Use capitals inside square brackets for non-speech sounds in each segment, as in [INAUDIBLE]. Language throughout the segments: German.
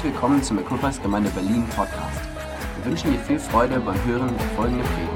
Herzlich willkommen zum Equippers Gemeinde Berlin Podcast. Wir wünschen dir viel Freude beim Hören der folgenden Predigt.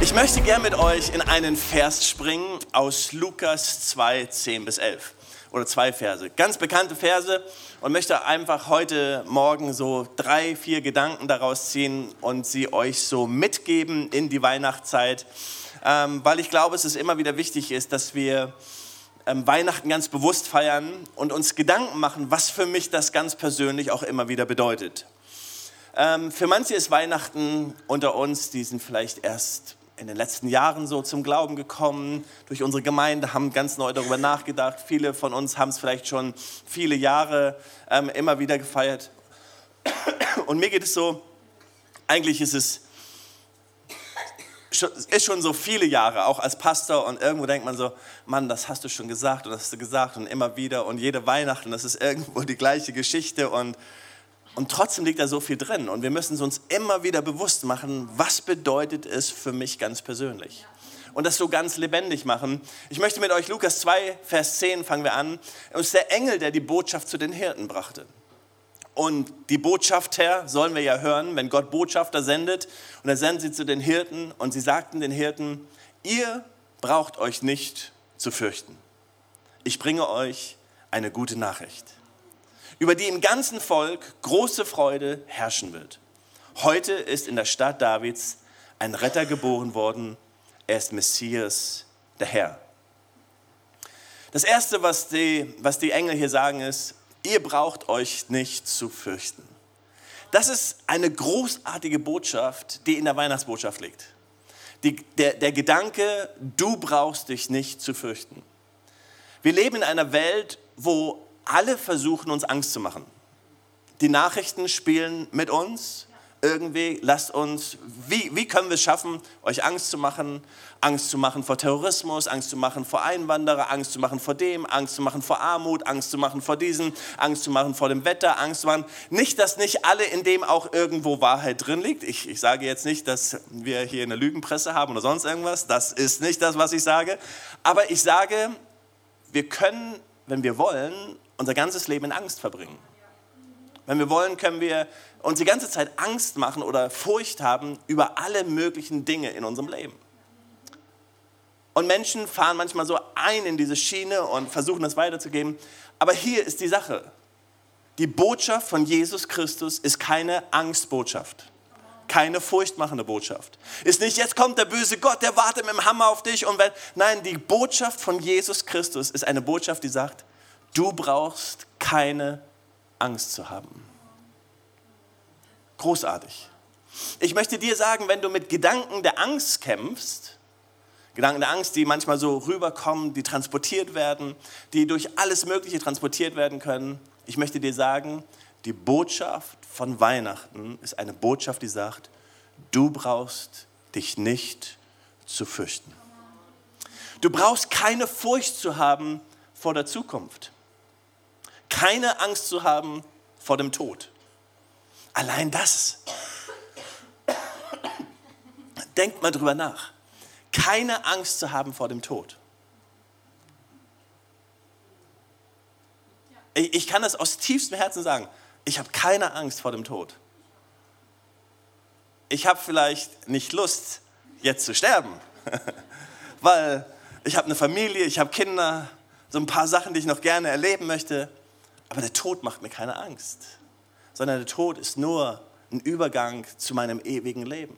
Ich möchte gern mit euch in einen Vers springen aus Lukas 2, 10 bis 11. Oder zwei Verse. Ganz bekannte Verse und möchte einfach heute Morgen so drei, vier Gedanken daraus ziehen und sie euch so mitgeben in die Weihnachtszeit, ähm, weil ich glaube, es ist immer wieder wichtig ist, dass wir ähm, Weihnachten ganz bewusst feiern und uns Gedanken machen, was für mich das ganz persönlich auch immer wieder bedeutet. Ähm, für manche ist Weihnachten unter uns, die sind vielleicht erst in den letzten Jahren so zum Glauben gekommen, durch unsere Gemeinde, haben ganz neu darüber nachgedacht. Viele von uns haben es vielleicht schon viele Jahre ähm, immer wieder gefeiert. Und mir geht es so, eigentlich ist es ist schon so viele Jahre, auch als Pastor, und irgendwo denkt man so, Mann, das hast du schon gesagt und das hast du gesagt und immer wieder und jede Weihnachten, das ist irgendwo die gleiche Geschichte und und trotzdem liegt da so viel drin. Und wir müssen es uns immer wieder bewusst machen, was bedeutet es für mich ganz persönlich. Und das so ganz lebendig machen. Ich möchte mit euch Lukas 2, Vers 10 fangen wir an. Es ist der Engel, der die Botschaft zu den Hirten brachte. Und die Botschaft, Herr, sollen wir ja hören, wenn Gott Botschafter sendet. Und er sendet sie zu den Hirten. Und sie sagten den Hirten, ihr braucht euch nicht zu fürchten. Ich bringe euch eine gute Nachricht über die im ganzen Volk große Freude herrschen wird. Heute ist in der Stadt Davids ein Retter geboren worden. Er ist Messias, der Herr. Das Erste, was die, was die Engel hier sagen, ist, ihr braucht euch nicht zu fürchten. Das ist eine großartige Botschaft, die in der Weihnachtsbotschaft liegt. Die, der, der Gedanke, du brauchst dich nicht zu fürchten. Wir leben in einer Welt, wo alle versuchen uns Angst zu machen. Die Nachrichten spielen mit uns. Irgendwie, lasst uns, wie, wie können wir es schaffen, euch Angst zu machen? Angst zu machen vor Terrorismus, Angst zu machen vor Einwanderer, Angst zu machen vor dem, Angst zu machen vor Armut, Angst zu machen vor diesem, Angst zu machen vor dem Wetter, Angst zu machen. Nicht, dass nicht alle in dem auch irgendwo Wahrheit drin liegt. Ich, ich sage jetzt nicht, dass wir hier eine Lügenpresse haben oder sonst irgendwas. Das ist nicht das, was ich sage. Aber ich sage, wir können, wenn wir wollen, unser ganzes Leben in Angst verbringen. Wenn wir wollen, können wir uns die ganze Zeit Angst machen oder Furcht haben über alle möglichen Dinge in unserem Leben. Und Menschen fahren manchmal so ein in diese Schiene und versuchen das weiterzugeben. Aber hier ist die Sache. Die Botschaft von Jesus Christus ist keine Angstbotschaft. Keine furchtmachende Botschaft. Ist nicht, jetzt kommt der böse Gott, der wartet mit dem Hammer auf dich. Und wenn, nein, die Botschaft von Jesus Christus ist eine Botschaft, die sagt, Du brauchst keine Angst zu haben. Großartig. Ich möchte dir sagen, wenn du mit Gedanken der Angst kämpfst, Gedanken der Angst, die manchmal so rüberkommen, die transportiert werden, die durch alles Mögliche transportiert werden können, ich möchte dir sagen, die Botschaft von Weihnachten ist eine Botschaft, die sagt, du brauchst dich nicht zu fürchten. Du brauchst keine Furcht zu haben vor der Zukunft keine Angst zu haben vor dem Tod. Allein das. Denkt mal drüber nach. Keine Angst zu haben vor dem Tod. Ich kann das aus tiefstem Herzen sagen. Ich habe keine Angst vor dem Tod. Ich habe vielleicht nicht Lust, jetzt zu sterben, [LAUGHS] weil ich habe eine Familie, ich habe Kinder, so ein paar Sachen, die ich noch gerne erleben möchte. Aber der Tod macht mir keine Angst, sondern der Tod ist nur ein Übergang zu meinem ewigen Leben.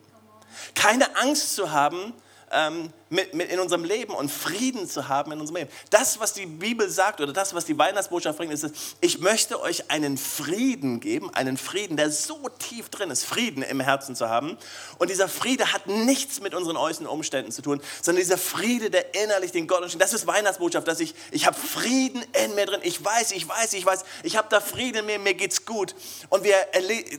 Keine Angst zu haben, ähm, mit, mit in unserem Leben und Frieden zu haben in unserem Leben. Das, was die Bibel sagt oder das, was die Weihnachtsbotschaft bringt, ist, ich möchte euch einen Frieden geben, einen Frieden, der so tief drin ist, Frieden im Herzen zu haben. Und dieser Friede hat nichts mit unseren äußeren Umständen zu tun, sondern dieser Friede, der innerlich den Gott das ist Weihnachtsbotschaft, dass ich, ich habe Frieden in mir drin. Ich weiß, ich weiß, ich weiß, ich habe da Frieden in mir, mir geht's gut. Und wir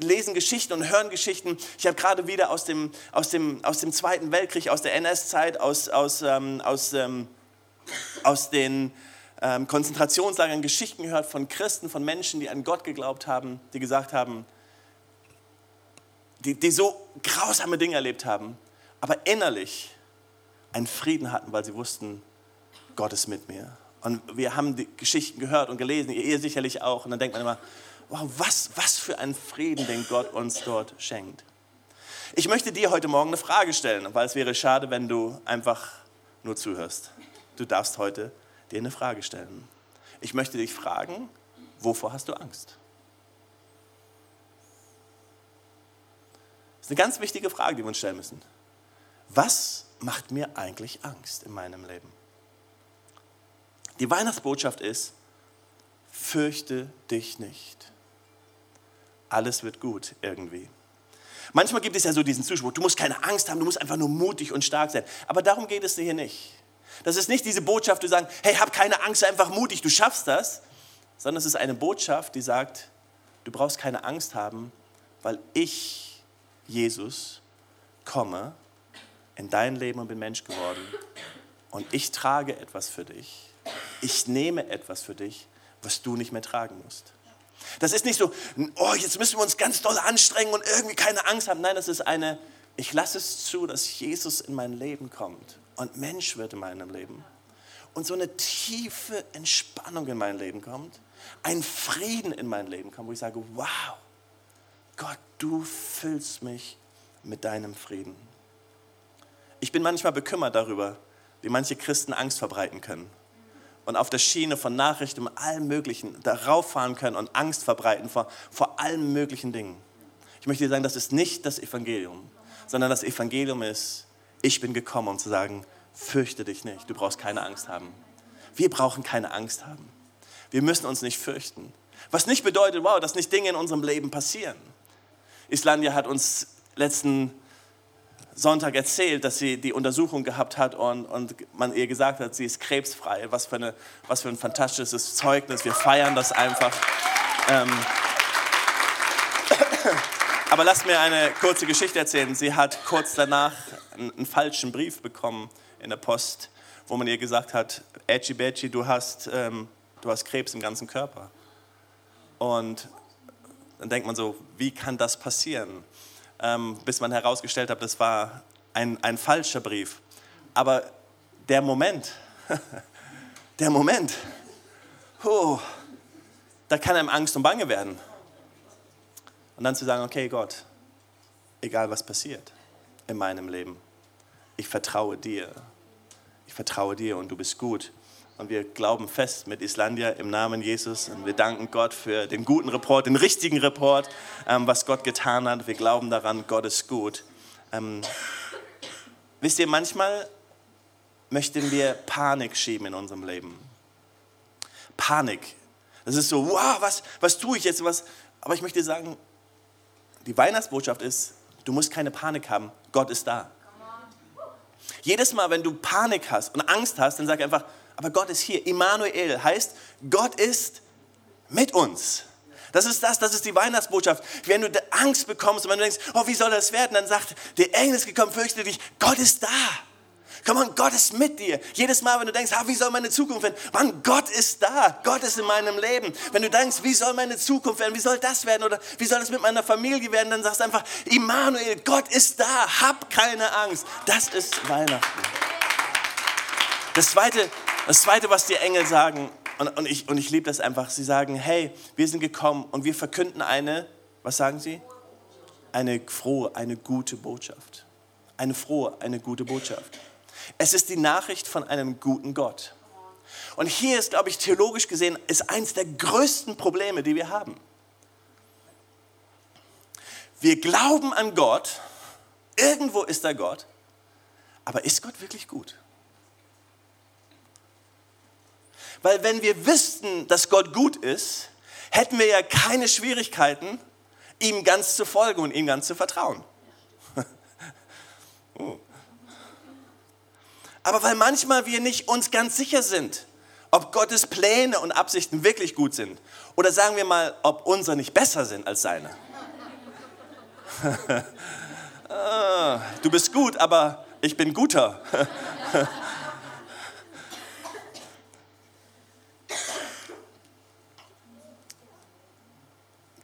lesen Geschichten und hören Geschichten. Ich habe gerade wieder aus dem, aus, dem, aus dem Zweiten Weltkrieg, aus der NS-Zeit, aus aus, ähm, aus, ähm, aus den ähm, Konzentrationslagern Geschichten gehört von Christen, von Menschen, die an Gott geglaubt haben, die gesagt haben, die, die so grausame Dinge erlebt haben, aber innerlich einen Frieden hatten, weil sie wussten, Gott ist mit mir. Und wir haben die Geschichten gehört und gelesen, ihr sicherlich auch. Und dann denkt man immer, wow, was, was für ein Frieden, den Gott uns dort schenkt. Ich möchte dir heute Morgen eine Frage stellen, weil es wäre schade, wenn du einfach nur zuhörst. Du darfst heute dir eine Frage stellen. Ich möchte dich fragen, wovor hast du Angst? Das ist eine ganz wichtige Frage, die wir uns stellen müssen. Was macht mir eigentlich Angst in meinem Leben? Die Weihnachtsbotschaft ist, fürchte dich nicht. Alles wird gut irgendwie. Manchmal gibt es ja so diesen Zuspruch, du musst keine Angst haben, du musst einfach nur mutig und stark sein. Aber darum geht es hier nicht. Das ist nicht diese Botschaft, die sagen, hey, hab keine Angst, sei einfach mutig, du schaffst das. Sondern es ist eine Botschaft, die sagt, du brauchst keine Angst haben, weil ich, Jesus, komme in dein Leben und bin Mensch geworden. Und ich trage etwas für dich. Ich nehme etwas für dich, was du nicht mehr tragen musst. Das ist nicht so, oh, jetzt müssen wir uns ganz doll anstrengen und irgendwie keine Angst haben. Nein, das ist eine, ich lasse es zu, dass Jesus in mein Leben kommt und Mensch wird in meinem Leben. Und so eine tiefe Entspannung in mein Leben kommt, ein Frieden in mein Leben kommt, wo ich sage, wow, Gott, du füllst mich mit deinem Frieden. Ich bin manchmal bekümmert darüber, wie manche Christen Angst verbreiten können und auf der Schiene von Nachrichten und allem Möglichen darauf fahren können und Angst verbreiten vor, vor allen möglichen Dingen. Ich möchte dir sagen, das ist nicht das Evangelium, sondern das Evangelium ist, ich bin gekommen, um zu sagen, fürchte dich nicht, du brauchst keine Angst haben. Wir brauchen keine Angst haben. Wir müssen uns nicht fürchten. Was nicht bedeutet, wow, dass nicht Dinge in unserem Leben passieren. Islandia hat uns letzten Sonntag erzählt, dass sie die Untersuchung gehabt hat und, und man ihr gesagt hat, sie ist krebsfrei. Was für, eine, was für ein fantastisches Zeugnis. Wir feiern das einfach. Ähm [CLEARS THROAT] Aber lass mir eine kurze Geschichte erzählen. Sie hat kurz danach einen, einen, falschen Brief bekommen in der Post, wo man ihr gesagt hat, Edgy Badgy, du hast, ähm, du hast Krebs im ganzen Körper. Und dann denkt man so, wie kann das passieren? Ähm, bis man herausgestellt hat, das war ein, ein falscher Brief. Aber der Moment, [LAUGHS] der Moment, oh, da kann einem Angst und Bange werden. Und dann zu sagen, okay Gott, egal was passiert in meinem Leben, ich vertraue dir. Ich vertraue dir und du bist gut. Und wir glauben fest mit Islandia im Namen Jesus. Und wir danken Gott für den guten Report, den richtigen Report, ähm, was Gott getan hat. Wir glauben daran, Gott ist gut. Ähm, wisst ihr, manchmal möchten wir Panik schieben in unserem Leben. Panik. Das ist so, wow, was, was tue ich jetzt? Was? Aber ich möchte sagen, die Weihnachtsbotschaft ist, du musst keine Panik haben. Gott ist da. Jedes Mal, wenn du Panik hast und Angst hast, dann sag einfach, aber Gott ist hier. Immanuel heißt, Gott ist mit uns. Das ist das, das ist die Weihnachtsbotschaft. Wenn du Angst bekommst und wenn du denkst, oh, wie soll das werden, dann sagt, der Engel ist gekommen, fürchte dich, Gott ist da. Komm on, Gott ist mit dir. Jedes Mal, wenn du denkst, ah, wie soll meine Zukunft werden? Mann, Gott ist da. Gott ist in meinem Leben. Wenn du denkst, wie soll meine Zukunft werden? Wie soll das werden? Oder wie soll es mit meiner Familie werden? Dann sagst du einfach, Immanuel, Gott ist da. Hab keine Angst. Das ist Weihnachten. Das zweite, das Zweite, was die Engel sagen, und, und ich, und ich liebe das einfach, sie sagen, hey, wir sind gekommen und wir verkünden eine, was sagen sie? Eine frohe, eine gute Botschaft. Eine frohe, eine gute Botschaft. Es ist die Nachricht von einem guten Gott. Und hier ist, glaube ich, theologisch gesehen, ist eins der größten Probleme, die wir haben. Wir glauben an Gott, irgendwo ist da Gott, aber ist Gott wirklich gut? Weil wenn wir wüssten, dass Gott gut ist, hätten wir ja keine Schwierigkeiten, ihm ganz zu folgen und ihm ganz zu vertrauen. [LAUGHS] oh. Aber weil manchmal wir nicht uns ganz sicher sind, ob Gottes Pläne und Absichten wirklich gut sind. Oder sagen wir mal, ob unsere nicht besser sind als seine. [LAUGHS] ah, du bist gut, aber ich bin guter. [LAUGHS]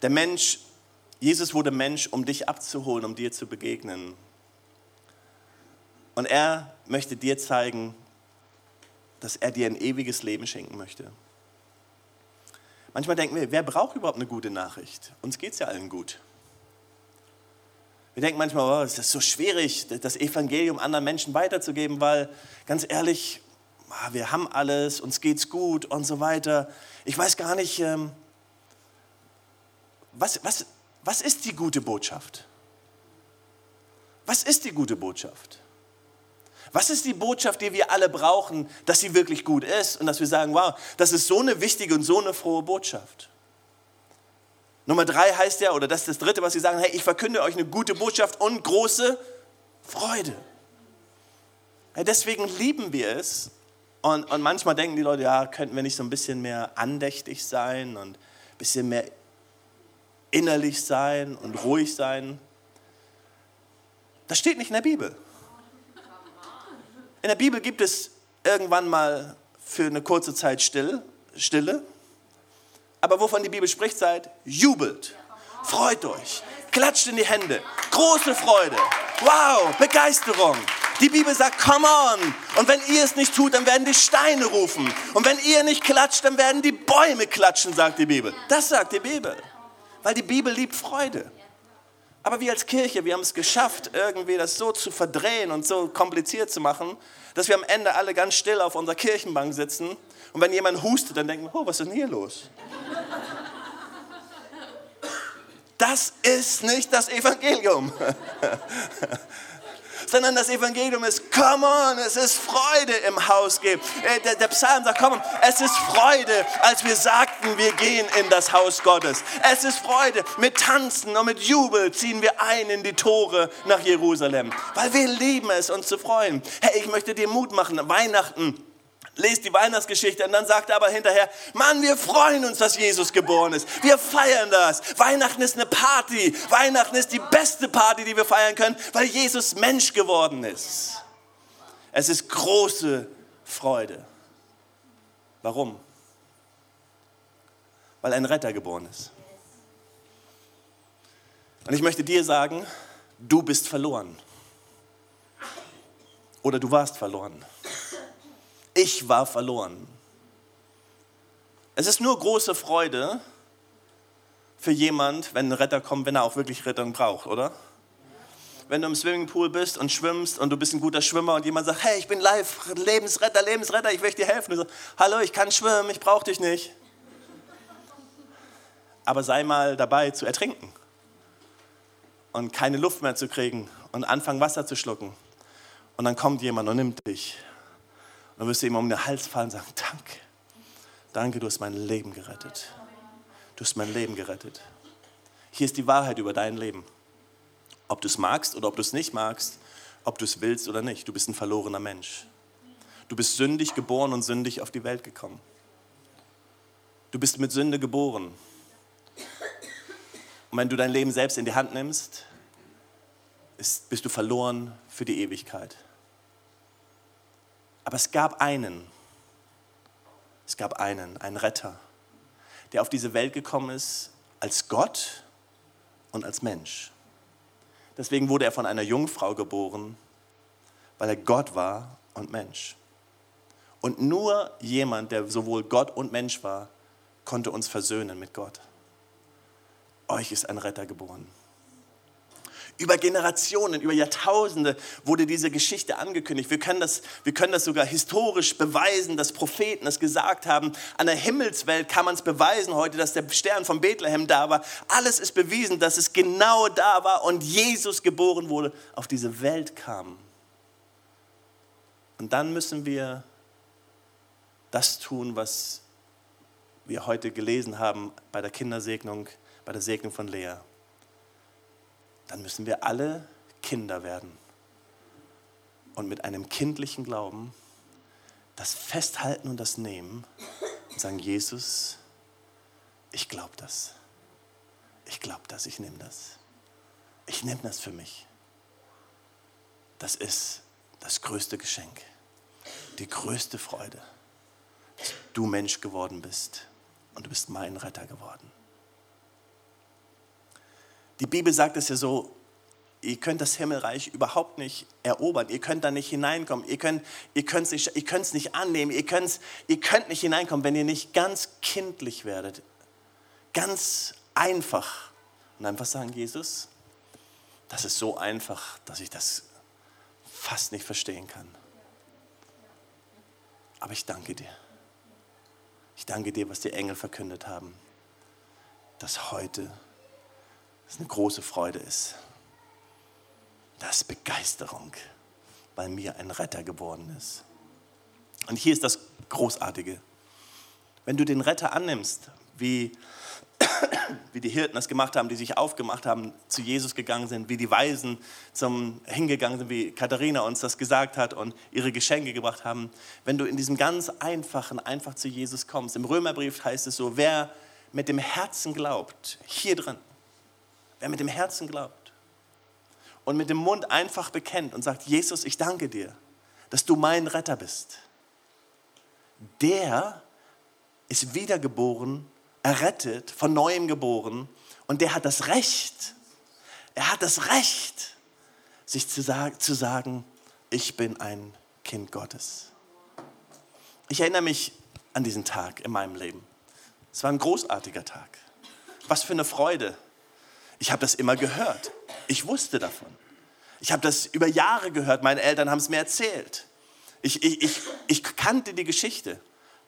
Der Mensch Jesus wurde Mensch, um dich abzuholen, um dir zu begegnen. Und er möchte dir zeigen, dass er dir ein ewiges Leben schenken möchte. Manchmal denken wir, wer braucht überhaupt eine gute Nachricht? Uns geht es ja allen gut. Wir denken manchmal, oh, es ist so schwierig, das Evangelium anderen Menschen weiterzugeben, weil ganz ehrlich, ah, wir haben alles, uns geht's gut und so weiter. Ich weiß gar nicht, ähm, was, was, was ist die gute Botschaft? Was ist die gute Botschaft? Was ist die Botschaft, die wir alle brauchen, dass sie wirklich gut ist und dass wir sagen, wow, das ist so eine wichtige und so eine frohe Botschaft? Nummer drei heißt ja, oder das ist das dritte, was sie sagen, hey, ich verkünde euch eine gute Botschaft und große Freude. Ja, deswegen lieben wir es. Und, und manchmal denken die Leute, ja, könnten wir nicht so ein bisschen mehr andächtig sein und ein bisschen mehr innerlich sein und ruhig sein. Das steht nicht in der Bibel. In der Bibel gibt es irgendwann mal für eine kurze Zeit Stille, Stille aber wovon die Bibel spricht, seid, jubelt, freut euch, klatscht in die Hände, große Freude, wow, Begeisterung. Die Bibel sagt, come on. Und wenn ihr es nicht tut, dann werden die Steine rufen. Und wenn ihr nicht klatscht, dann werden die Bäume klatschen, sagt die Bibel. Das sagt die Bibel. Weil die Bibel liebt Freude. Aber wir als Kirche, wir haben es geschafft, irgendwie das so zu verdrehen und so kompliziert zu machen, dass wir am Ende alle ganz still auf unserer Kirchenbank sitzen und wenn jemand hustet, dann denken wir, oh, was ist denn hier los? Das ist nicht das Evangelium. [LAUGHS] sondern das Evangelium ist, come on, es ist Freude im Haus gibt. Äh, der, der Psalm sagt, komm, es ist Freude, als wir sagten, wir gehen in das Haus Gottes. Es ist Freude, mit Tanzen und mit Jubel ziehen wir ein in die Tore nach Jerusalem, weil wir lieben es, uns zu freuen. Hey, ich möchte dir Mut machen, Weihnachten lest die Weihnachtsgeschichte und dann sagt er aber hinterher, Mann, wir freuen uns, dass Jesus geboren ist. Wir feiern das. Weihnachten ist eine Party. Weihnachten ist die beste Party, die wir feiern können, weil Jesus Mensch geworden ist. Es ist große Freude. Warum? Weil ein Retter geboren ist. Und ich möchte dir sagen, du bist verloren. Oder du warst verloren. Ich war verloren. Es ist nur große Freude für jemand, wenn ein Retter kommt, wenn er auch wirklich Rettung braucht, oder? Wenn du im Swimmingpool bist und schwimmst und du bist ein guter Schwimmer und jemand sagt, hey, ich bin live, Lebensretter, Lebensretter, ich möchte dir helfen. Du sagst, hallo, ich kann schwimmen, ich brauche dich nicht. Aber sei mal dabei zu ertrinken und keine Luft mehr zu kriegen und anfangen Wasser zu schlucken. Und dann kommt jemand und nimmt dich dann wirst du ihm um den Hals fallen und sagen, danke, danke, du hast mein Leben gerettet. Du hast mein Leben gerettet. Hier ist die Wahrheit über dein Leben. Ob du es magst oder ob du es nicht magst, ob du es willst oder nicht, du bist ein verlorener Mensch. Du bist sündig geboren und sündig auf die Welt gekommen. Du bist mit Sünde geboren. Und wenn du dein Leben selbst in die Hand nimmst, bist du verloren für die Ewigkeit. Aber es gab einen, es gab einen, einen Retter, der auf diese Welt gekommen ist als Gott und als Mensch. Deswegen wurde er von einer Jungfrau geboren, weil er Gott war und Mensch. Und nur jemand, der sowohl Gott und Mensch war, konnte uns versöhnen mit Gott. Euch ist ein Retter geboren. Über Generationen, über Jahrtausende wurde diese Geschichte angekündigt. Wir können, das, wir können das sogar historisch beweisen, dass Propheten das gesagt haben. An der Himmelswelt kann man es beweisen heute, dass der Stern von Bethlehem da war. Alles ist bewiesen, dass es genau da war und Jesus geboren wurde, auf diese Welt kam. Und dann müssen wir das tun, was wir heute gelesen haben bei der Kindersegnung, bei der Segnung von Lea dann müssen wir alle Kinder werden und mit einem kindlichen Glauben das Festhalten und das Nehmen und sagen, Jesus, ich glaube das. Ich glaube das, ich nehme das. Ich nehme das für mich. Das ist das größte Geschenk, die größte Freude, dass du Mensch geworden bist und du bist mein Retter geworden. Die Bibel sagt es ja so, ihr könnt das Himmelreich überhaupt nicht erobern. Ihr könnt da nicht hineinkommen. Ihr könnt ihr es nicht, nicht annehmen. Ihr, ihr könnt nicht hineinkommen, wenn ihr nicht ganz kindlich werdet. Ganz einfach. Und einfach sagen, Jesus, das ist so einfach, dass ich das fast nicht verstehen kann. Aber ich danke dir. Ich danke dir, was die Engel verkündet haben, dass heute es eine große Freude ist. Das ist Begeisterung, weil mir ein Retter geworden ist. Und hier ist das Großartige. Wenn du den Retter annimmst, wie [COUGHS] wie die Hirten das gemacht haben, die sich aufgemacht haben, zu Jesus gegangen sind, wie die Weisen zum, hingegangen sind, wie Katharina uns das gesagt hat und ihre Geschenke gebracht haben. Wenn du in diesem ganz einfachen, einfach zu Jesus kommst, im Römerbrief heißt es so, wer mit dem Herzen glaubt, hier drin, wer mit dem Herzen glaubt und mit dem Mund einfach bekennt und sagt, Jesus, ich danke dir, dass du mein Retter bist, der ist wiedergeboren errettet, von neuem geboren und der hat das Recht, er hat das Recht, sich zu, sag, zu sagen, ich bin ein Kind Gottes. Ich erinnere mich an diesen Tag in meinem Leben. Es war ein großartiger Tag. Was für eine Freude. Ich habe das immer gehört. Ich wusste davon. Ich habe das über Jahre gehört. Meine Eltern haben es mir erzählt. Ich, ich, ich, ich kannte die Geschichte,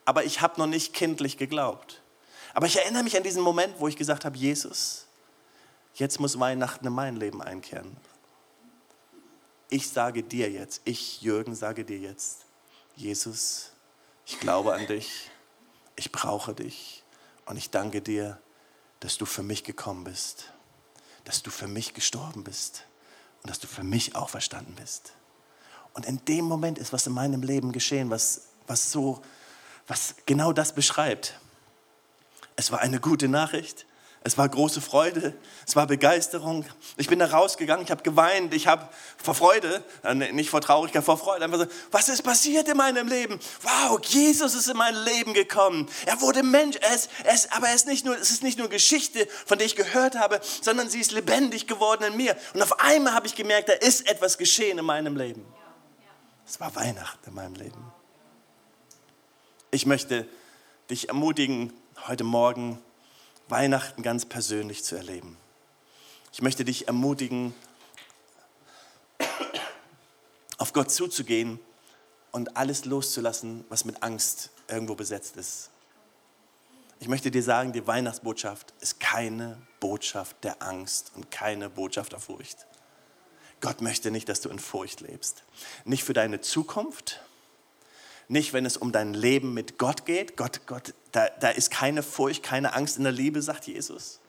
aber ich habe noch nicht kindlich geglaubt. Aber ich erinnere mich an diesen Moment, wo ich gesagt habe, Jesus, jetzt muss Weihnachten in mein Leben einkehren. Ich sage dir jetzt, ich, Jürgen, sage dir jetzt, Jesus, ich glaube an dich, ich brauche dich und ich danke dir, dass du für mich gekommen bist, dass du für mich gestorben bist und dass du für mich auch verstanden bist. Und in dem Moment ist was in meinem Leben geschehen, was, was so, was genau das beschreibt. Es war eine gute Nachricht. Es war große Freude, es war Begeisterung. Ich bin da rausgegangen, ich habe geweint, ich habe vor Freude, äh, nicht vor Traurigkeit, vor Freude, einfach so, was ist passiert in meinem Leben? Wow, Jesus ist in mein Leben gekommen. Er wurde Mensch, er ist, er ist, aber er ist nicht nur, es ist nicht nur Geschichte, von der ich gehört habe, sondern sie ist lebendig geworden in mir. Und auf einmal habe ich gemerkt, da ist etwas geschehen in meinem Leben. Es war Weihnachten in meinem Leben. Ich möchte dich ermutigen, heute Morgen Weihnachten ganz persönlich zu erleben. Ich möchte dich ermutigen, auf Gott zuzugehen und alles loszulassen, was mit Angst irgendwo besetzt ist. Ich möchte dir sagen, die Weihnachtsbotschaft ist keine Botschaft der Angst und keine Botschaft der Furcht. Gott möchte nicht, dass du in Furcht lebst. Nicht für deine Zukunft, nicht, wenn es um dein Leben mit Gott geht. Gott, Gott, da, da ist keine Furcht, keine Angst in der Liebe, sagt Jesus.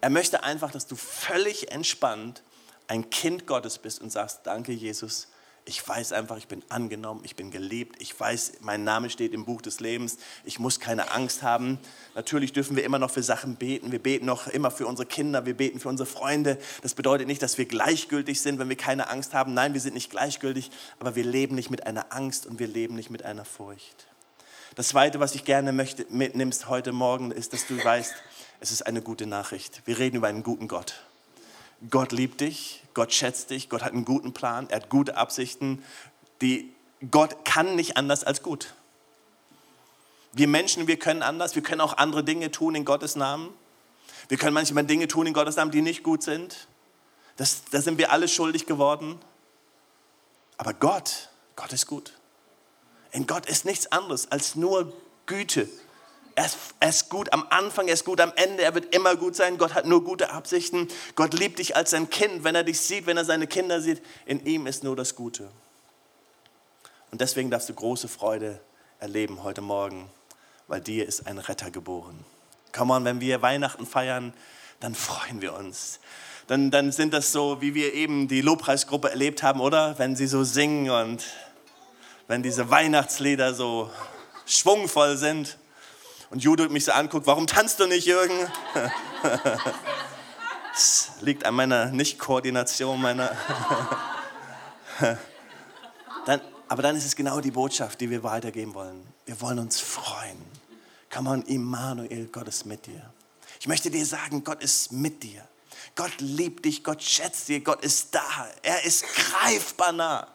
Er möchte einfach, dass du völlig entspannt ein Kind Gottes bist und sagst, danke Jesus, ich weiß einfach, ich bin angenommen, ich bin geliebt, ich weiß, mein Name steht im Buch des Lebens, ich muss keine Angst haben. Natürlich dürfen wir immer noch für Sachen beten, wir beten noch immer für unsere Kinder, wir beten für unsere Freunde. Das bedeutet nicht, dass wir gleichgültig sind, wenn wir keine Angst haben. Nein, wir sind nicht gleichgültig, aber wir leben nicht mit einer Angst und wir leben nicht mit einer Furcht. Das Zweite, was ich gerne möchte, mitnimmst heute Morgen, ist, dass du weißt, es ist eine gute Nachricht. Wir reden über einen guten Gott. Gott liebt dich, Gott schätzt dich, Gott hat einen guten Plan, er hat gute Absichten. Die, Gott kann nicht anders als gut. Wir Menschen, wir können anders, wir können auch andere Dinge tun in Gottes Namen. Wir können manchmal Dinge tun in Gottes Namen, die nicht gut sind. Das, da sind wir alle schuldig geworden. Aber Gott, Gott ist gut. In Gott ist nichts anderes als nur Güte, er ist, er ist gut am Anfang, er ist gut am Ende, er wird immer gut sein. Gott hat nur gute Absichten. Gott liebt dich als sein Kind, wenn er dich sieht, wenn er seine Kinder sieht. In ihm ist nur das Gute. Und deswegen darfst du große Freude erleben heute Morgen, weil dir ist ein Retter geboren. Komm on, wenn wir Weihnachten feiern, dann freuen wir uns. Dann, dann sind das so, wie wir eben die Lobpreisgruppe erlebt haben, oder? Wenn sie so singen und wenn diese Weihnachtslieder so schwungvoll sind. Und Judith mich so anguckt, warum tanzt du nicht, Jürgen? [LAUGHS] Das liegt an meiner Nicht-Koordination, meiner. [LAUGHS] dann, aber dann ist es genau die Botschaft, die wir weitergeben wollen. Wir wollen uns freuen. Come on, Immanuel, Gott ist mit dir. Ich möchte dir sagen, Gott ist mit dir. Gott liebt dich, Gott schätzt dich, Gott ist da. Er ist greifbar nah.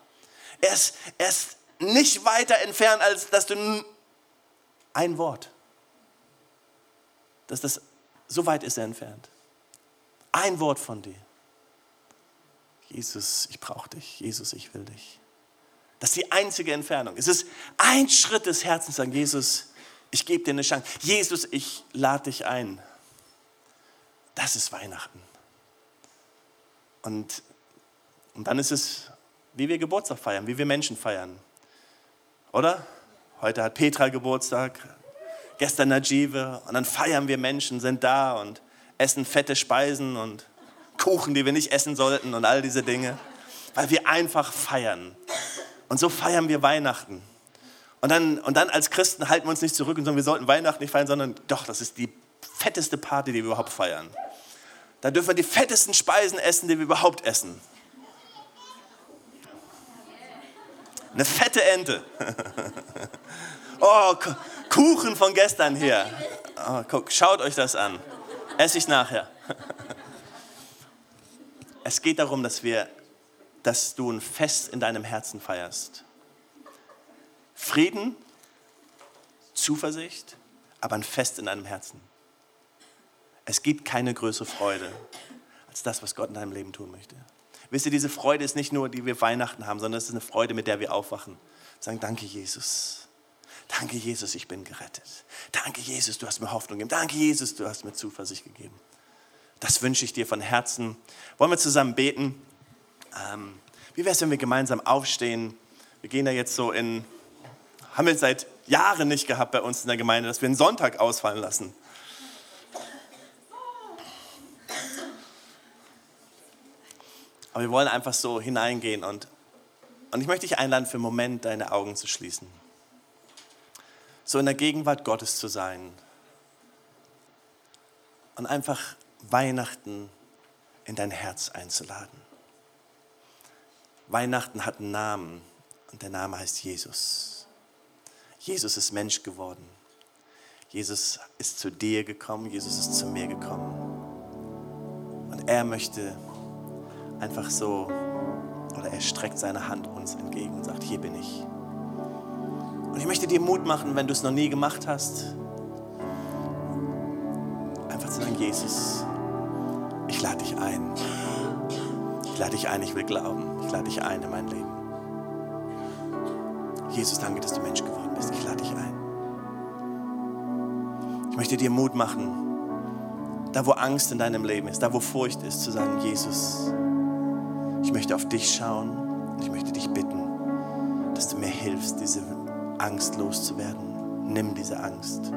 Er ist, er ist nicht weiter entfernt, als dass du ein Wort, dass das so weit ist er entfernt. Ein Wort von dir. Jesus, ich brauche dich. Jesus, ich will dich. Das ist die einzige Entfernung. Es ist ein Schritt des Herzens an Jesus. Ich gebe dir eine Chance. Jesus, ich lade dich ein. Das ist Weihnachten. Und, und dann ist es, wie wir Geburtstag feiern, wie wir Menschen feiern. Oder? Heute hat Petra Geburtstag, gestern Najive. Und dann feiern wir Menschen, sind da und essen fette Speisen und Kuchen, die wir nicht essen sollten und all diese Dinge. Weil wir einfach feiern. Und so feiern wir Weihnachten. Und dann, und dann als Christen halten wir uns nicht zurück und sagen, wir sollten Weihnachten nicht feiern, sondern doch, das ist die fetteste Party, die wir überhaupt feiern. Da dürfen wir die fettesten Speisen essen, die wir überhaupt essen. Eine fette Ente. [LAUGHS] Oh, Kuchen von gestern hier. Oh, guck, schaut euch das an. Esse ich nachher. [LAUGHS] Es geht darum, dass wir, dass du ein Fest in deinem Herzen feierst. Frieden, Zuversicht, aber ein Fest in deinem Herzen. Es gibt keine größere Freude als das, was Gott in deinem Leben tun möchte. Wisst ihr, diese Freude ist nicht nur, die wir Weihnachten haben, sondern es ist eine Freude, mit der wir aufwachen. Sagen, danke Jesus. Danke Jesus, ich bin gerettet. Danke Jesus, du hast mir Hoffnung gegeben. Danke Jesus, du hast mir Zuversicht gegeben. Das wünsche ich dir von Herzen. Wollen wir zusammen beten? Ähm, wie wäre es, wenn wir gemeinsam aufstehen? Wir gehen da jetzt so in, haben wir seit Jahren nicht gehabt bei uns in der Gemeinde, dass wir einen Sonntag ausfallen lassen. Aber wir wollen einfach so hineingehen und, und ich möchte dich einladen, für einen Moment deine Augen zu schließen. So in der Gegenwart Gottes zu sein. Und einfach Weihnachten in dein Herz einzuladen. Weihnachten hat einen Namen und der Name heißt Jesus. Jesus ist Mensch geworden. Jesus ist zu dir gekommen, Jesus ist zu mir gekommen. Und er möchte einfach so, oder er streckt seine Hand uns entgegen und sagt, hier bin ich. Und ich möchte dir Mut machen, wenn du es noch nie gemacht hast, einfach zu sagen, Jesus, ich lade dich ein. Ich lade dich ein, ich will glauben. Ich lade dich ein in mein Leben. Jesus, danke, dass du Mensch geworden bist. Ich lade dich ein. Ich möchte dir Mut machen, da wo Angst in deinem Leben ist, da wo Furcht ist, zu sagen, Jesus, ich möchte auf dich schauen und ich möchte dich bitten, dass du mir hilfst, diese Angst loszuwerden. Nimm diese Angst.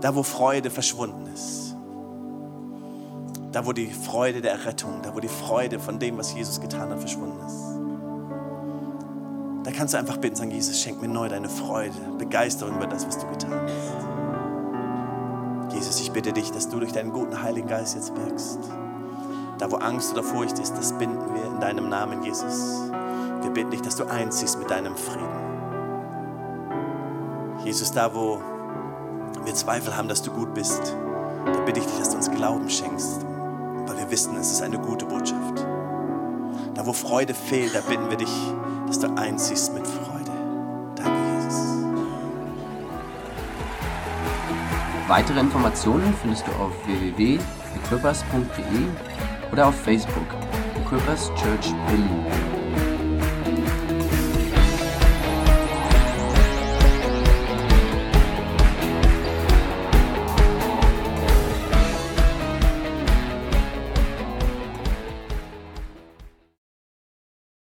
Da, wo Freude verschwunden ist. Da, wo die Freude der Errettung, da, wo die Freude von dem, was Jesus getan hat, verschwunden ist. Da kannst du einfach bitten, sagen, Jesus, schenk mir neu deine Freude, Begeisterung über das, was du getan hast. Jesus, ich bitte dich, dass du durch deinen guten Heiligen Geist jetzt wirkst. Da, wo Angst oder Furcht ist, das binden wir in deinem Namen, Jesus. Wir bitten dich, dass du einziehst mit deinem Frieden. Jesus, da, wo wir Zweifel haben, dass du gut bist, da bitte ich dich, dass du uns Glauben schenkst, weil wir wissen, es ist eine gute Botschaft. Da, wo Freude fehlt, da bitten wir dich, dass du einziehst mit Freude. Danke, Jesus. Weitere Informationen findest du auf www.equippers.de oder auf Facebook Equippers Church Berlin.